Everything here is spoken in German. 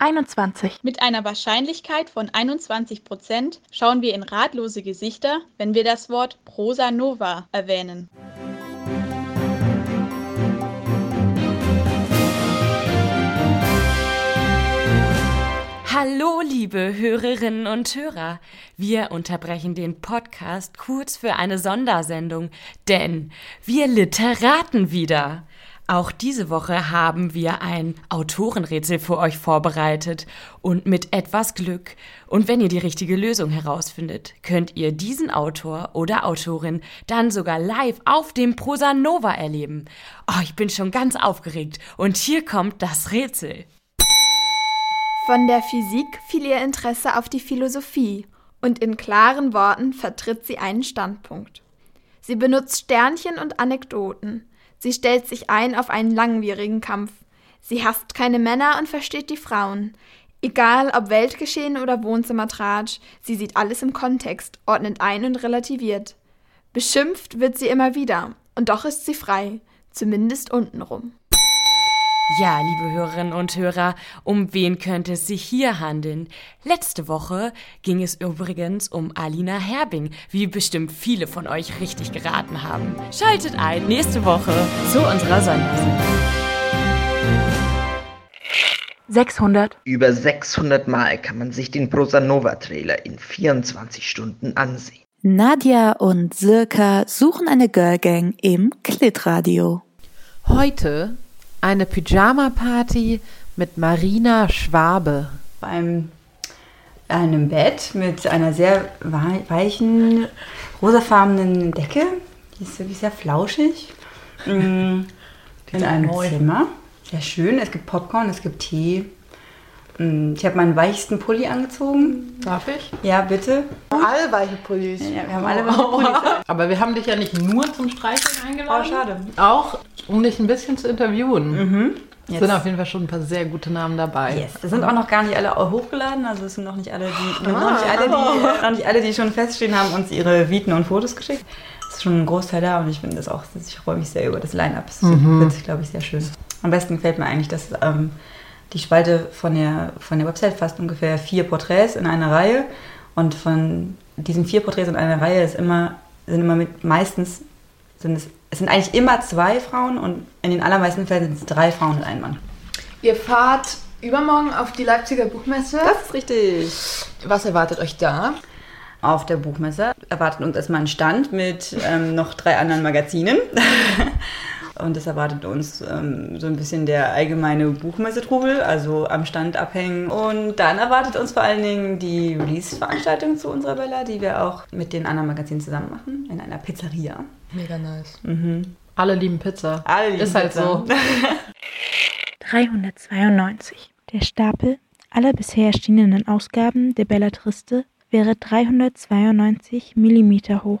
21. Mit einer Wahrscheinlichkeit von 21 Prozent schauen wir in ratlose Gesichter, wenn wir das Wort Prosa Nova erwähnen. Hallo, liebe Hörerinnen und Hörer. Wir unterbrechen den Podcast kurz für eine Sondersendung, denn wir literaten wieder. Auch diese Woche haben wir ein Autorenrätsel für euch vorbereitet und mit etwas Glück und wenn ihr die richtige Lösung herausfindet, könnt ihr diesen Autor oder Autorin dann sogar live auf dem Prosa Nova erleben. Oh, ich bin schon ganz aufgeregt und hier kommt das Rätsel. Von der Physik fiel ihr Interesse auf die Philosophie und in klaren Worten vertritt sie einen Standpunkt. Sie benutzt Sternchen und Anekdoten. Sie stellt sich ein auf einen langwierigen Kampf. Sie hasst keine Männer und versteht die Frauen. Egal ob Weltgeschehen oder Wohnzimmertratsch, sie sieht alles im Kontext, ordnet ein und relativiert. Beschimpft wird sie immer wieder, und doch ist sie frei, zumindest untenrum. Ja, liebe Hörerinnen und Hörer, um wen könnte es sich hier handeln? Letzte Woche ging es übrigens um Alina Herbing, wie bestimmt viele von euch richtig geraten haben. Schaltet ein nächste Woche zu unserer Sondersendung. 600. Über 600 Mal kann man sich den Prosa Nova Trailer in 24 Stunden ansehen. Nadja und Sirka suchen eine Girlgang im Klitradio. Heute eine Pyjama-Party mit Marina Schwabe. Beim einem Bett mit einer sehr weichen, rosafarbenen Decke. Die ist wirklich sehr flauschig. Mm, in einem neu. Zimmer. Sehr schön. Es gibt Popcorn, es gibt Tee. Mm, ich habe meinen weichsten Pulli angezogen. Darf ich? Ja, bitte. Alle weiche Pullis. Ja, wir haben alle weiche Pullis. Aber wir haben dich ja nicht nur zum Streicheln eingeladen. Oh, schade. Auch um dich ein bisschen zu interviewen. Mhm. Es sind auf jeden Fall schon ein paar sehr gute Namen dabei. Yes. Es sind auch noch gar nicht alle hochgeladen, also es sind noch nicht alle, die, ah. noch nicht alle, die, noch nicht alle, die schon feststehen haben, uns ihre Viten und Fotos geschickt. Es ist schon ein Großteil da und ich finde das auch, ich freue mich sehr über das Line-Up. Es mhm. wird sich, glaube ich, sehr schön. Am besten gefällt mir eigentlich, dass ähm, die Spalte von der, von der Website fast ungefähr vier Porträts in einer Reihe und von diesen vier Porträts in einer Reihe ist immer, sind immer mit, meistens sind es es sind eigentlich immer zwei Frauen und in den allermeisten Fällen sind es drei Frauen und ein Mann. Ihr fahrt übermorgen auf die Leipziger Buchmesse. Das ist richtig. Was erwartet euch da? Auf der Buchmesse erwartet uns erstmal ein Stand mit ähm, noch drei anderen Magazinen. Und es erwartet uns ähm, so ein bisschen der allgemeine Buchmessetrubel, also am Stand abhängen. Und dann erwartet uns vor allen Dingen die Release-Veranstaltung zu unserer Bella, die wir auch mit den anderen Magazinen zusammen machen, in einer Pizzeria. Mega nice. Mhm. Alle lieben Pizza. Alle lieben Ist halt Pizza. so. 392. Der Stapel aller bisher erschienenen Ausgaben der Bellatriste wäre 392 mm hoch.